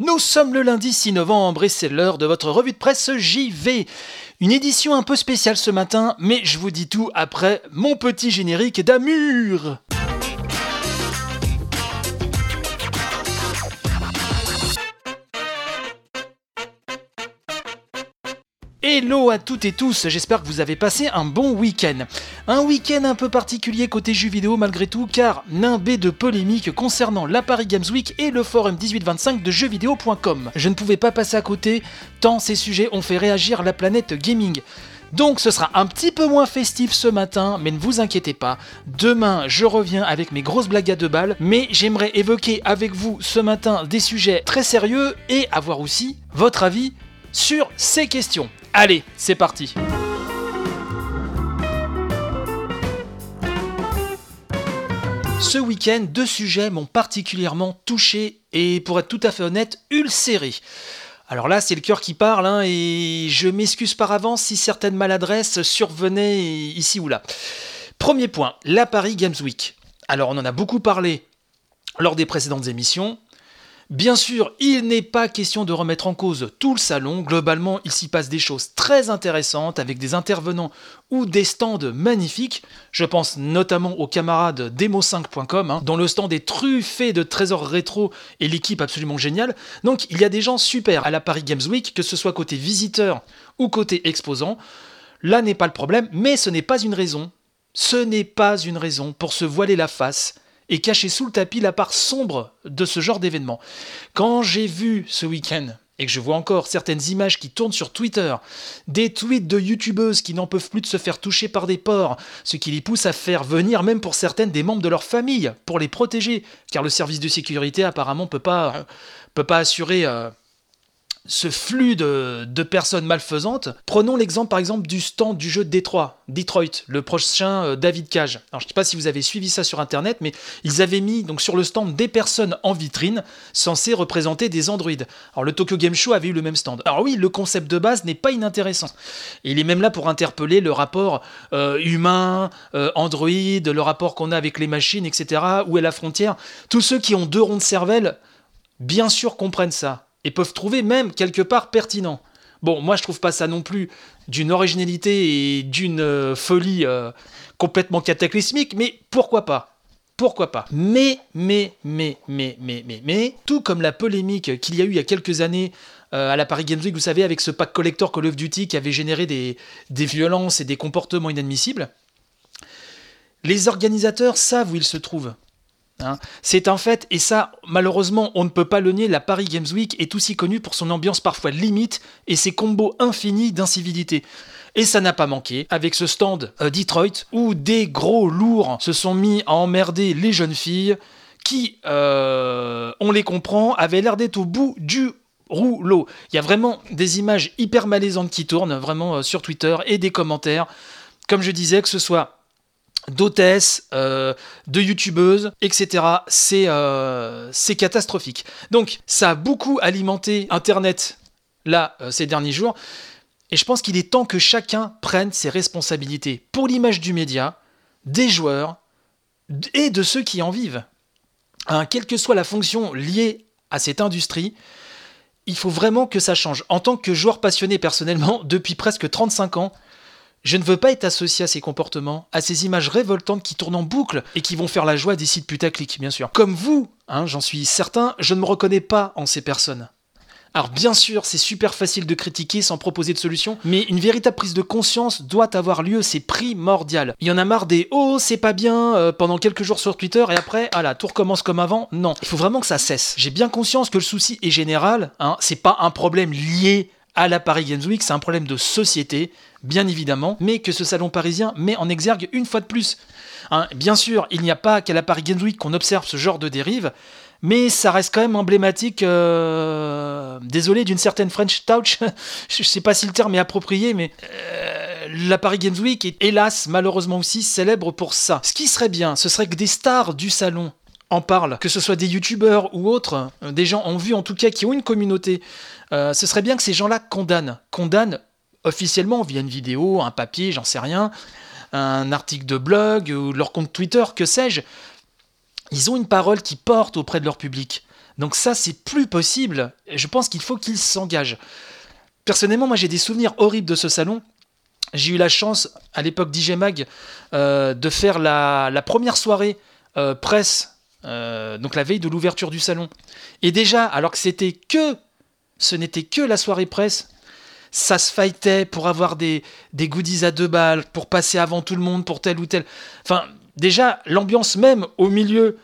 Nous sommes le lundi 6 novembre et c'est l'heure de votre revue de presse JV. Une édition un peu spéciale ce matin, mais je vous dis tout après mon petit générique d'Amur. Hello à toutes et tous, j'espère que vous avez passé un bon week-end. Un week-end un peu particulier côté jeux vidéo malgré tout, car nimbé de polémiques concernant la Paris Games Week et le forum 1825 de jeuxvideo.com. Je ne pouvais pas passer à côté, tant ces sujets ont fait réagir la planète gaming. Donc ce sera un petit peu moins festif ce matin, mais ne vous inquiétez pas. Demain, je reviens avec mes grosses blagues à deux balles, mais j'aimerais évoquer avec vous ce matin des sujets très sérieux et avoir aussi votre avis sur ces questions. Allez, c'est parti Ce week-end, deux sujets m'ont particulièrement touché et pour être tout à fait honnête, ulcéré. Alors là, c'est le cœur qui parle, hein, et je m'excuse par avance si certaines maladresses survenaient ici ou là. Premier point, la Paris Games Week. Alors on en a beaucoup parlé lors des précédentes émissions. Bien sûr, il n'est pas question de remettre en cause tout le salon. Globalement, il s'y passe des choses très intéressantes avec des intervenants ou des stands magnifiques. Je pense notamment aux camarades demo5.com, hein, dont le stand est truffé de trésors rétro et l'équipe absolument géniale. Donc, il y a des gens super à la Paris Games Week, que ce soit côté visiteur ou côté exposant. Là n'est pas le problème, mais ce n'est pas une raison. Ce n'est pas une raison pour se voiler la face et cacher sous le tapis la part sombre de ce genre d'événement. Quand j'ai vu ce week-end et que je vois encore certaines images qui tournent sur Twitter, des tweets de youtubeuses qui n'en peuvent plus de se faire toucher par des porcs, ce qui les pousse à faire venir même pour certaines des membres de leur famille pour les protéger, car le service de sécurité apparemment peut pas, peut pas assurer euh, ce flux de, personnes malfaisantes. Prenons l'exemple par exemple du stand du jeu de Détroit, Detroit, le prochain euh, David Cage. Alors je ne sais pas si vous avez suivi ça sur internet, mais ils avaient mis donc sur le stand des personnes en vitrine censées représenter des androïdes. Alors le Tokyo Game Show avait eu le même stand. Alors oui, le concept de base n'est pas inintéressant. Il est même là pour interpeller le rapport euh, humain, euh, android, le rapport qu'on a avec les machines, etc. Où est la frontière Tous ceux qui ont deux ronds de cervelle, bien sûr comprennent ça et peuvent trouver même quelque part pertinent. Bon, moi je trouve pas ça non plus d'une originalité et d'une euh, folie euh, complètement cataclysmique, mais pourquoi pas? Pourquoi pas? Mais, mais, mais, mais, mais, mais, mais, tout comme la polémique qu'il y a eu il y a quelques années euh, à la Paris Games Week, vous savez, avec ce pack collector Call of Duty qui avait généré des, des violences et des comportements inadmissibles, les organisateurs savent où ils se trouvent. Hein. C'est un fait, et ça, malheureusement, on ne peut pas le nier, la Paris Games Week est aussi connue pour son ambiance parfois limite et ses combos infinis d'incivilité. Et ça n'a pas manqué avec ce stand euh, Detroit où des gros lourds se sont mis à emmerder les jeunes filles qui, euh, on les comprend, avaient l'air d'être au bout du rouleau. Il y a vraiment des images hyper malaisantes qui tournent vraiment euh, sur Twitter et des commentaires. Comme je disais, que ce soit d'hôtesses, euh, de youtubeuses, etc. Euh, c'est catastrophique. Donc ça a beaucoup alimenté Internet là euh, ces derniers jours. Et je pense qu'il est temps que chacun prenne ses responsabilités pour l'image du média, des joueurs et de ceux qui en vivent. Hein, quelle que soit la fonction liée à cette industrie, il faut vraiment que ça change. En tant que joueur passionné personnellement, depuis presque 35 ans, je ne veux pas être associé à ces comportements, à ces images révoltantes qui tournent en boucle et qui vont faire la joie des sites putaclic, bien sûr. Comme vous, hein, j'en suis certain, je ne me reconnais pas en ces personnes. Alors bien sûr, c'est super facile de critiquer sans proposer de solution, mais une véritable prise de conscience doit avoir lieu, c'est primordial. Il y en a marre des oh c'est pas bien euh, pendant quelques jours sur Twitter et après ah là tout recommence comme avant. Non, il faut vraiment que ça cesse. J'ai bien conscience que le souci est général, hein, c'est pas un problème lié à la Paris Games Week, c'est un problème de société, bien évidemment, mais que ce salon parisien met en exergue une fois de plus. Hein, bien sûr, il n'y a pas qu'à la Paris Games Week qu'on observe ce genre de dérive, mais ça reste quand même emblématique, euh, désolé, d'une certaine French touch, je sais pas si le terme est approprié, mais euh, la Paris Games Week est hélas, malheureusement aussi, célèbre pour ça. Ce qui serait bien, ce serait que des stars du salon en parlent, que ce soit des youtubeurs ou autres, euh, des gens en vue en tout cas qui ont une communauté, ce serait bien que ces gens-là condamnent, condamnent officiellement via une vidéo, un papier, j'en sais rien, un article de blog ou leur compte Twitter, que sais-je. Ils ont une parole qui porte auprès de leur public. Donc ça, c'est plus possible. Je pense qu'il faut qu'il s'engage. Personnellement, moi, j'ai des souvenirs horribles de ce salon. J'ai eu la chance, à l'époque d'IG Mag, euh, de faire la, première soirée euh, presse, euh, donc la veille de l'ouverture du salon. Et déjà, alors que c'était que, ce n'était que la soirée presse, ça se fightait pour avoir des, goodies à deux balles, pour passer avant tout le monde, pour tel ou tel. Enfin, déjà, l'ambiance même au milieu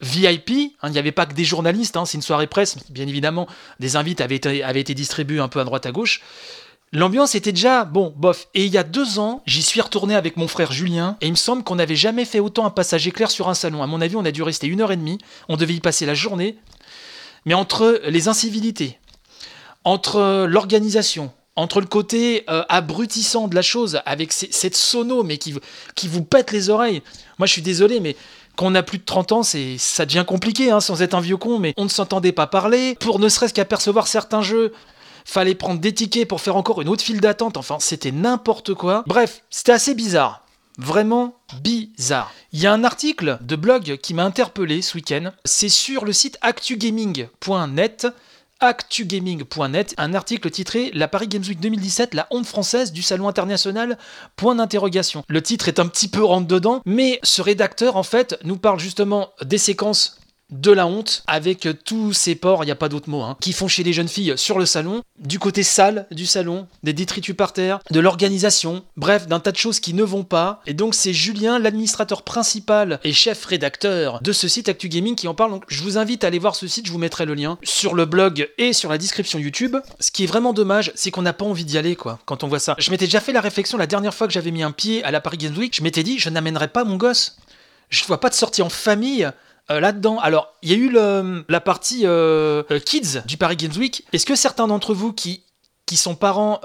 VIP, hein, il n'y avait pas que des journalistes, hein, c'est une soirée presse, bien évidemment, des invites avaient été, avaient été distribués un peu à droite à gauche. L'ambiance était déjà, bon, bof. Et il y a deux ans, j'y suis retourné avec mon frère Julien, et il me semble qu'on n'avait jamais fait autant un passage éclair sur un salon. À mon avis, on a dû rester une heure et demie, on devait y passer la journée. Mais entre les incivilités, entre l'organisation, entre le côté euh, abrutissant de la chose, avec cette sono, mais qui, vous pète les oreilles. Moi, je suis désolé, mais quand on a plus de 30 ans, c'est ça devient compliqué, hein, sans être un vieux con, mais on ne s'entendait pas parler. Pour ne serait-ce qu'apercevoir certains jeux, fallait prendre des tickets pour faire encore une autre file d'attente, enfin c'était n'importe quoi. Bref, c'était assez bizarre. Vraiment bizarre. Il y a un article de blog qui m'a interpellé ce week-end. C'est sur le site actugaming.net actugaming.net, un article titré La Paris Games Week 2017, la honte française du salon international Point d'interrogation. Le titre est un petit peu rentre dedans, mais ce rédacteur en fait nous parle justement des séquences de la honte avec tous ces porcs, il n'y a pas d'autre mot, hein, qui font chez les jeunes filles sur le salon, du côté sale du salon, des détritus par terre, de l'organisation, bref, d'un tas de choses qui ne vont pas. Et donc c'est Julien, l'administrateur principal et chef rédacteur de ce site Actu Gaming qui en parle. Donc je vous invite à aller voir ce site, je vous mettrai le lien sur le blog et sur la description YouTube. Ce qui est vraiment dommage, c'est qu'on n'a pas envie d'y aller quoi, quand on voit ça. Je m'étais déjà fait la réflexion la dernière fois que j'avais mis un pied à la Paris Games Week, je m'étais dit, je n'amènerai pas mon gosse. Je ne vois pas de sortie en famille euh, là-dedans. Alors, il y a eu la partie euh, euh, Kids du Paris Games Week. Est-ce que certains d'entre vous qui, qui sont parents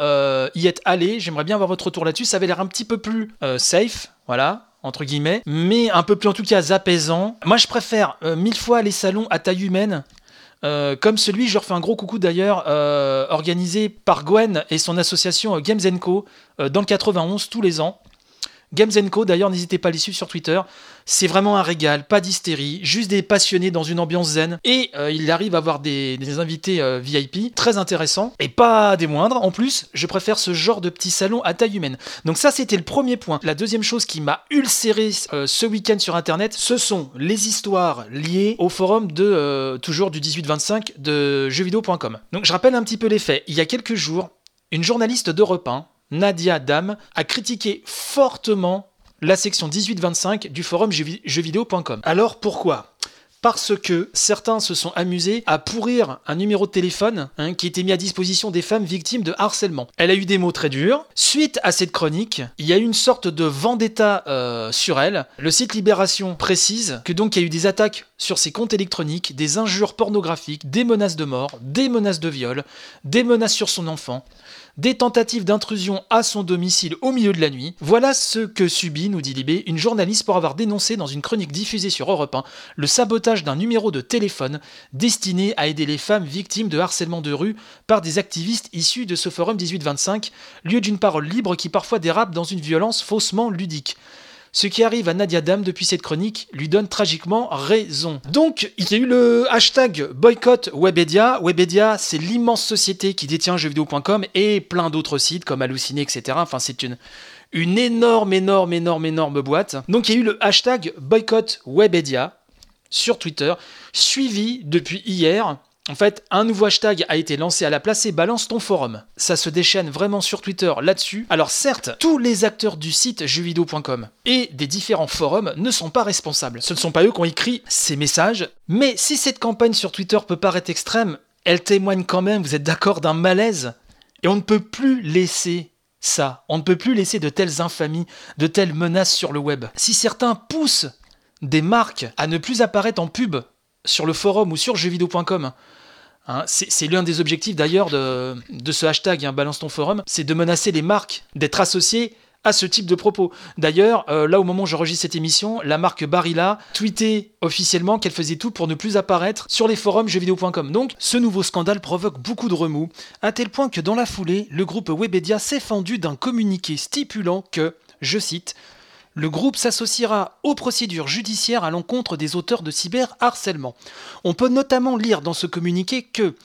y êtes allés? J'aimerais bien avoir votre retour là-dessus. Ça avait l'air un petit peu plus safe, voilà entre guillemets, mais un peu plus en tout cas apaisant. Moi, je préfère mille fois les salons à taille humaine. comme celui, je leur fais un gros coucou d'ailleurs, organisé par Gwen et son association Games Co dans le 91 tous les ans. Games Co, d'ailleurs, n'hésitez pas à les suivre sur Twitter. C'est vraiment un régal, pas d'hystérie, juste des passionnés dans une ambiance zen. Et euh, il arrive à avoir des, invités euh, VIP très intéressants, et pas des moindres. En plus, je préfère ce genre de petit salon à taille humaine. Donc ça, c'était le premier point. La deuxième chose qui m'a ulcéré euh, ce week-end sur Internet, ce sont les histoires liées au forum de toujours du 18-25 de jeuxvideo.com. Donc je rappelle un petit peu les faits. Il y a quelques jours, une journaliste d'Europe 1 Nadia Dam, a critiqué fortement la section 18-25 du forum jeuxvideo.com. Alors pourquoi? Parce que certains se sont amusés à pourrir un numéro de téléphone hein, qui était mis à disposition des femmes victimes de harcèlement. Elle a eu des mots très durs. Suite à cette chronique, il y a eu une sorte de vendetta euh, sur elle. Le site Libération précise que donc il y a eu des attaques sur ses comptes électroniques, des injures pornographiques, des menaces de mort, des menaces de viol, des menaces sur son enfant des tentatives d'intrusion à son domicile au milieu de la nuit. Voilà ce que subit, nous dit Libé, une journaliste pour avoir dénoncé dans une chronique diffusée sur Europe 1 le sabotage d'un numéro de téléphone destiné à aider les femmes victimes de harcèlement de rue par des activistes issus de ce forum 1825, lieu d'une parole libre qui parfois dérape dans une violence faussement ludique. Ce qui arrive à Nadia Dam depuis cette chronique lui donne tragiquement raison. Donc, il y a eu le hashtag boycott Webedia. Webedia, c'est l'immense société qui détient jeuxvideo.com et plein d'autres sites comme Halluciné, etc. Enfin, c'est une, énorme, énorme, énorme, énorme boîte. Donc, il y a eu le hashtag boycott Webedia sur Twitter, suivi depuis hier en fait, un nouveau hashtag a été lancé à la place et balance ton forum. Ça se déchaîne vraiment sur Twitter là-dessus. Alors certes, tous les acteurs du site jeuxvideo.com et des différents forums ne sont pas responsables. Ce ne sont pas eux qui ont écrit ces messages. Mais si cette campagne sur Twitter peut paraître extrême, elle témoigne quand même, vous êtes d'accord, d'un malaise. Et on ne peut plus laisser ça. On ne peut plus laisser de telles infamies, de telles menaces sur le web. Si certains poussent des marques à ne plus apparaître en pub sur le forum ou sur jeuxvideo.com, Hein, c'est l'un des objectifs d'ailleurs de, ce hashtag, hein, balance ton forum, c'est de menacer les marques d'être associées à ce type de propos. D'ailleurs, euh, là au moment où j'enregistre cette émission, la marque Barilla tweetait officiellement qu'elle faisait tout pour ne plus apparaître sur les forums jeuxvideo.com. Donc, ce nouveau scandale provoque beaucoup de remous, à tel point que dans la foulée, le groupe Webedia s'est fendu d'un communiqué stipulant que, je cite, le groupe s'associera aux procédures judiciaires à l'encontre des auteurs de cyberharcèlement. On peut notamment lire dans ce communiqué que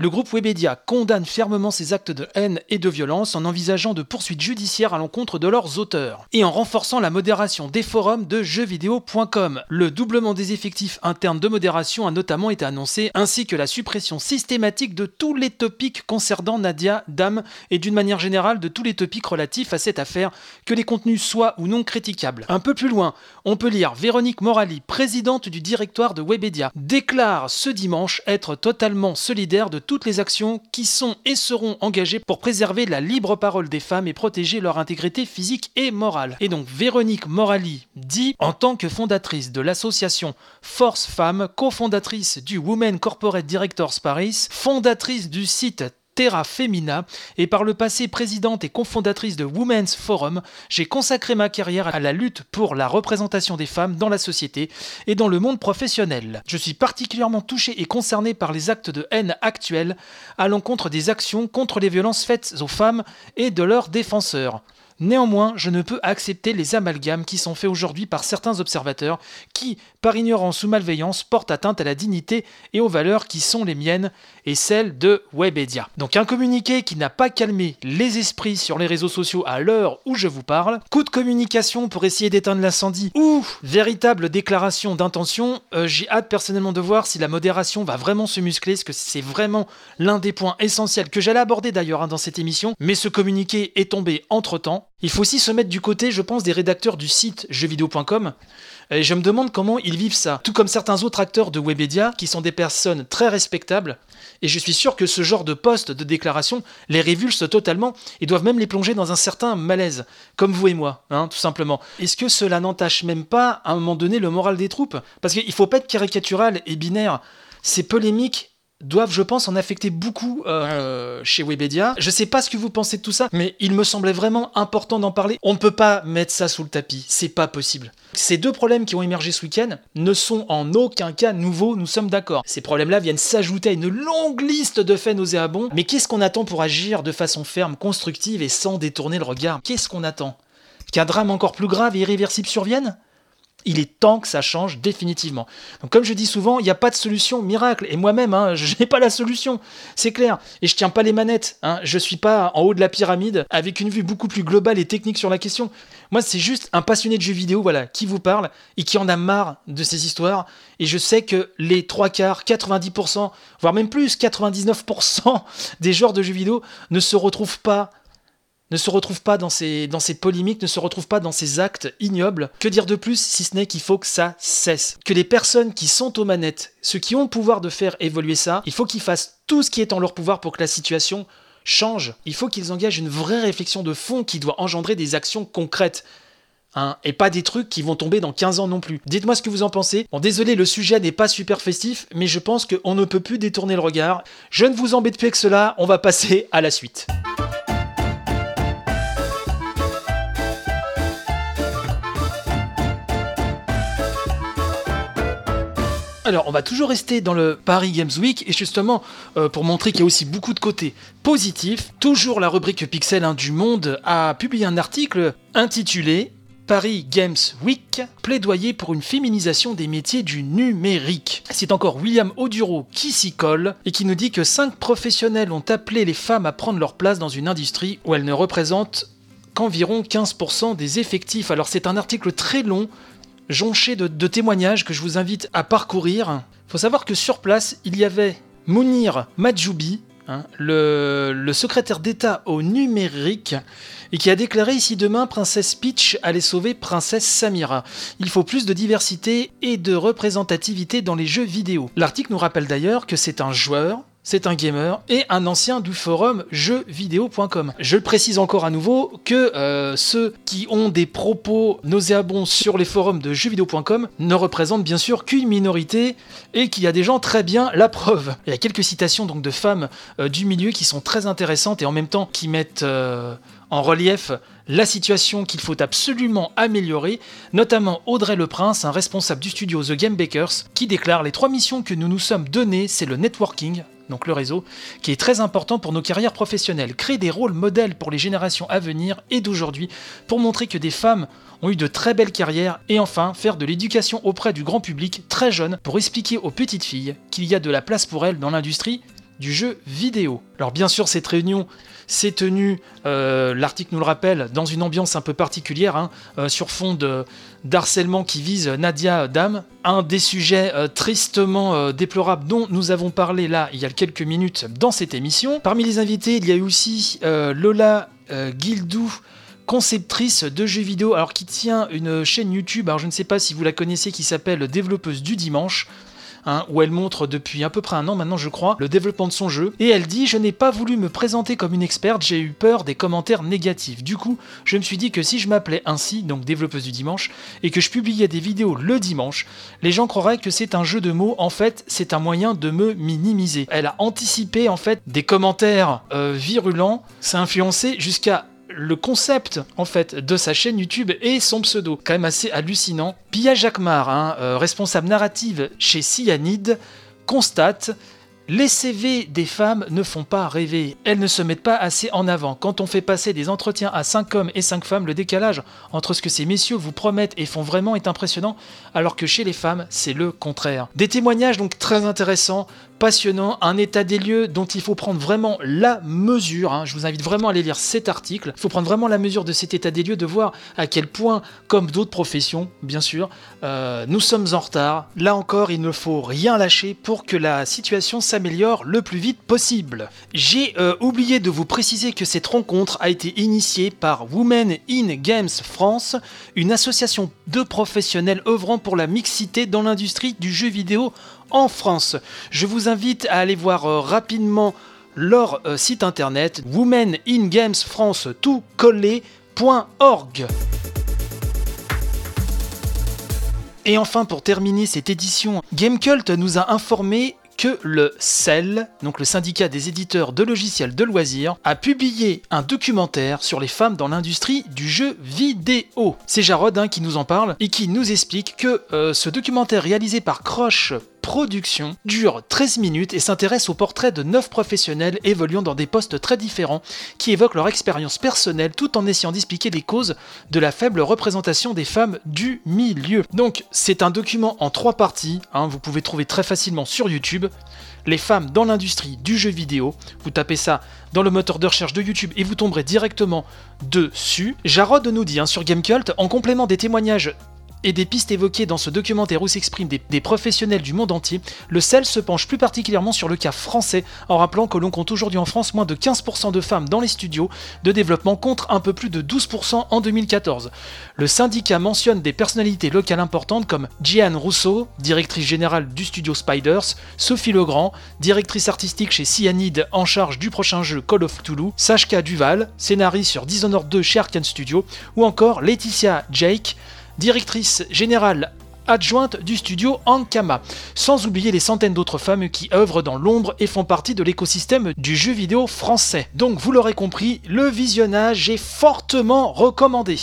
le groupe Webedia condamne fermement ces actes de haine et de violence en envisageant de poursuites judiciaires à l'encontre de leurs auteurs et en renforçant la modération des forums de jeuxvideo.com. Le doublement des effectifs internes de modération a notamment été annoncé, ainsi que la suppression systématique de tous les topics concernant Nadia, Dame et d'une manière générale de tous les topics relatifs à cette affaire, que les contenus soient ou non critiquables. Un peu plus loin, on peut lire Véronique Morali, présidente du directoire de Webedia, déclare ce dimanche être totalement solidaire de toutes les actions qui sont et seront engagées pour préserver la libre parole des femmes et protéger leur intégrité physique et morale. Et donc Véronique Morali dit, en tant que fondatrice de l'association Force Femmes, cofondatrice du Women Corporate Directors Paris, fondatrice du site Terra Femina et par le passé présidente et cofondatrice de Women's Forum, j'ai consacré ma carrière à la lutte pour la représentation des femmes dans la société et dans le monde professionnel. Je suis particulièrement touché et concerné par les actes de haine actuels à l'encontre des actions contre les violences faites aux femmes et de leurs défenseurs. Néanmoins, je ne peux accepter les amalgames qui sont faits aujourd'hui par certains observateurs qui, par ignorance ou malveillance, portent atteinte à la dignité et aux valeurs qui sont les miennes et celles de Webedia. Donc un communiqué qui n'a pas calmé les esprits sur les réseaux sociaux à l'heure où je vous parle, coup de communication pour essayer d'éteindre l'incendie ou véritable déclaration d'intention, euh, j'ai hâte personnellement de voir si la modération va vraiment se muscler, parce que c'est vraiment l'un des points essentiels que j'allais aborder d'ailleurs hein, dans cette émission, mais ce communiqué est tombé entre-temps. Il faut aussi se mettre du côté, je pense, des rédacteurs du site jeuxvideo.com. Et je me demande comment ils vivent ça. Tout comme certains autres acteurs de Webedia, qui sont des personnes très respectables. Et je suis sûr que ce genre de poste, de déclaration, les révulse totalement et doivent même les plonger dans un certain malaise. Comme vous et moi, hein, tout simplement. Est-ce que cela n'entache même pas, à un moment donné, le moral des troupes? Parce qu'il faut pas être caricatural et binaire. Ces polémiques doivent, je pense, en affecter beaucoup euh, chez Webedia. Je sais pas ce que vous pensez de tout ça, mais il me semblait vraiment important d'en parler. On ne peut pas mettre ça sous le tapis, c'est pas possible. Ces deux problèmes qui ont émergé ce week-end ne sont en aucun cas nouveaux, nous sommes d'accord. Ces problèmes-là viennent s'ajouter à une longue liste de faits nauséabonds, mais qu'est-ce qu'on attend pour agir de façon ferme, constructive et sans détourner le regard? Qu'est-ce qu'on attend? Qu'un drame encore plus grave et irréversible survienne? Il est temps que ça change définitivement. Donc comme je dis souvent, il n'y a pas de solution miracle. Et moi-même, hein, je n'ai pas la solution, c'est clair. Et je tiens pas les manettes. Hein. Je suis pas en haut de la pyramide avec une vue beaucoup plus globale et technique sur la question. Moi, c'est juste un passionné de jeux vidéo, voilà, qui vous parle et qui en a marre de ces histoires. Et je sais que les trois quarts, 90%, voire même plus, 99% des genres de jeux vidéo ne se retrouvent pas ne se retrouve pas dans ces, dans ces polémiques, ne se retrouve pas dans ces actes ignobles. Que dire de plus si ce n'est qu'il faut que ça cesse? Que les personnes qui sont aux manettes, ceux qui ont le pouvoir de faire évoluer ça, il faut qu'ils fassent tout ce qui est en leur pouvoir pour que la situation change. Il faut qu'ils engagent une vraie réflexion de fond qui doit engendrer des actions concrètes. Hein, et pas des trucs qui vont tomber dans 15 ans non plus. Dites-moi ce que vous en pensez. Bon, désolé, le sujet n'est pas super festif, mais je pense qu'on ne peut plus détourner le regard. Je ne vous embête plus avec cela, on va passer à la suite. Alors, on va toujours rester dans le Paris Games Week et justement, euh, pour montrer qu'il y a aussi beaucoup de côtés positifs, toujours la rubrique Pixel hein, du Monde a publié un article intitulé Paris Games Week, plaidoyer pour une féminisation des métiers du numérique. C'est encore William Oduro qui s'y colle et qui nous dit que 5 professionnels ont appelé les femmes à prendre leur place dans une industrie où elles ne représentent qu'environ 15% des effectifs. Alors c'est un article très long jonché de, témoignages que je vous invite à parcourir. Il faut savoir que sur place, il y avait Mounir Majoubi, hein, le, secrétaire d'État au numérique, et qui a déclaré ici demain Princesse Peach allait sauver Princesse Samira. Il faut plus de diversité et de représentativité dans les jeux vidéo. L'article nous rappelle d'ailleurs que c'est un joueur c'est un gamer et un ancien du forum jeuxvideo.com. Je le précise encore à nouveau que euh, ceux qui ont des propos nauséabonds sur les forums de jeuxvideo.com ne représentent bien sûr qu'une minorité et qu'il y a des gens très bien la preuve. Il y a quelques citations donc de femmes euh, du milieu qui sont très intéressantes et en même temps qui mettent euh, en relief la situation qu'il faut absolument améliorer, notamment Audrey Le Prince, un responsable du studio The Game Bakers, qui déclare les trois missions que nous nous sommes données, c'est le networking, donc le réseau, qui est très important pour nos carrières professionnelles. Créer des rôles modèles pour les générations à venir et d'aujourd'hui pour montrer que des femmes ont eu de très belles carrières et enfin faire de l'éducation auprès du grand public très jeune pour expliquer aux petites filles qu'il y a de la place pour elles dans l'industrie du jeu vidéo. Alors bien sûr cette réunion s'est tenue, euh, l'article nous le rappelle, dans une ambiance un peu particulière, hein, euh, sur fond d'harcèlement qui vise Nadia Dam, un des sujets euh, tristement déplorables dont nous avons parlé là il y a quelques minutes dans cette émission. Parmi les invités, il y a eu aussi Lola Guildou, conceptrice de jeux vidéo, alors qui tient une chaîne YouTube, alors je ne sais pas si vous la connaissez, qui s'appelle Développeuse du Dimanche. Hein, où elle montre depuis à peu près un an maintenant, je crois, le développement de son jeu. Et elle dit Je n'ai pas voulu me présenter comme une experte, j'ai eu peur des commentaires négatifs. Du coup, je me suis dit que si je m'appelais ainsi, donc développeuse du dimanche, et que je publiais des vidéos le dimanche, les gens croiraient que c'est un jeu de mots. En fait, c'est un moyen de me minimiser. Elle a anticipé en fait des commentaires euh, virulents. Ça jusqu'à le concept en fait de sa chaîne YouTube et son pseudo, quand même assez hallucinant. Pia Jacquemart, hein, euh, responsable narrative chez Cyanide, constate les CV des femmes ne font pas rêver. Elles ne se mettent pas assez en avant. Quand on fait passer des entretiens à 5 hommes et 5 femmes, le décalage entre ce que ces messieurs vous promettent et font vraiment est impressionnant, alors que chez les femmes, c'est le contraire. Des témoignages donc très intéressants passionnant, un état des lieux dont il faut prendre vraiment la mesure. Hein. Je vous invite vraiment à aller lire cet article. Il faut prendre vraiment la mesure de cet état des lieux, de voir à quel point, comme d'autres professions, bien sûr, euh, nous sommes en retard. Là encore, il ne faut rien lâcher pour que la situation s'améliore le plus vite possible. J'ai euh, oublié de vous préciser que cette rencontre a été initiée par Women in Games France, une association de professionnels œuvrant pour la mixité dans l'industrie du jeu vidéo en France. Je vous invite à aller voir euh, rapidement leur euh, site internet Women in Games France tout Et enfin, pour terminer cette édition, Gamecult nous a informé que le CEL, donc le syndicat des éditeurs de logiciels de loisirs, a publié un documentaire sur les femmes dans l'industrie du jeu vidéo. C'est Jarod hein, qui nous en parle et qui nous explique que euh, ce documentaire réalisé par Croche production dure 13 minutes et s'intéresse au portrait de 9 professionnels évoluant dans des postes très différents qui évoquent leur expérience personnelle tout en essayant d'expliquer les causes de la faible représentation des femmes du milieu. Donc c'est un document en trois parties, hein, vous pouvez trouver très facilement sur YouTube. Les femmes dans l'industrie du jeu vidéo, vous tapez ça dans le moteur de recherche de YouTube et vous tomberez directement dessus. Jarod nous dit hein, sur Gamecult, en complément des témoignages et des pistes évoquées dans ce documentaire où s'expriment des, professionnels du monde entier, le CEL se penche plus particulièrement sur le cas français en rappelant que l'on compte aujourd'hui en France moins de 15% de femmes dans les studios de développement contre un peu plus de 12% en 2014. Le syndicat mentionne des personnalités locales importantes comme Jeanne Rousseau, directrice générale du studio Spiders, Sophie Legrand, directrice artistique chez Cyanide en charge du prochain jeu Call of Toulouse, Sashka Duval, scénariste sur Dishonored 2 chez Arkane Studio, ou encore Laetitia Jake, directrice générale adjointe du studio Ankama, sans oublier les centaines d'autres femmes qui œuvrent dans l'ombre et font partie de l'écosystème du jeu vidéo français. Donc vous l'aurez compris, le visionnage est fortement recommandé.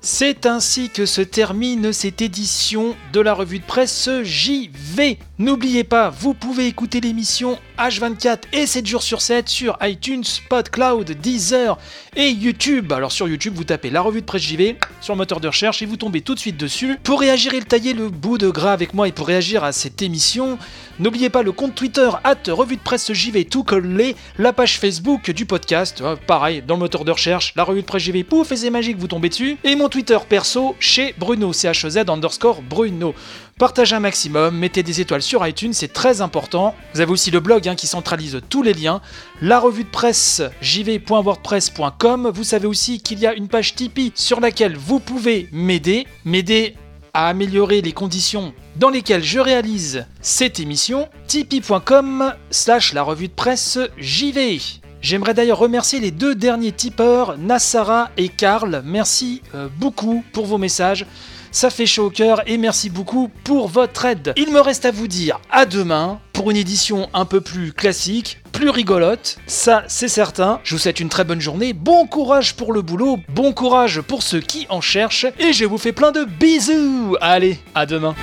C'est ainsi que se termine cette édition de la revue de presse JV. N'oubliez pas, vous pouvez écouter l'émission H24 et 7 jours sur 7 sur iTunes, PodCloud, Deezer et YouTube. Alors sur YouTube, vous tapez la revue de presse JV sur le moteur de recherche et vous tombez tout de suite dessus. Pour réagir et le tailler le bout de gras avec moi et pour réagir à cette émission, n'oubliez pas le compte Twitter at revue de presse JV tout collé, la page Facebook du podcast, euh, pareil, dans le moteur de recherche, la revue de presse JV, pouf, et magique, vous tombez dessus. Et mon Twitter perso chez Bruno, CHZ underscore Bruno. Partagez un maximum, mettez des étoiles sur iTunes, c'est très important. Vous avez aussi le blog hein, qui centralise tous les liens. La revue de presse jv.wordpress.com. Vous savez aussi qu'il y a une page Tipeee sur laquelle vous pouvez m'aider. M'aider à améliorer les conditions dans lesquelles je réalise cette émission. Tipeee.com slash la revue de presse JV. J'aimerais d'ailleurs remercier les deux derniers tipeurs, Nassara et Karl. Merci euh, beaucoup pour vos messages. Ça fait chaud au cœur et merci beaucoup pour votre aide. Il me reste à vous dire à demain pour une édition un peu plus classique, plus rigolote, ça c'est certain. Je vous souhaite une très bonne journée, bon courage pour le boulot, bon courage pour ceux qui en cherchent et je vous fais plein de bisous. Allez, à demain.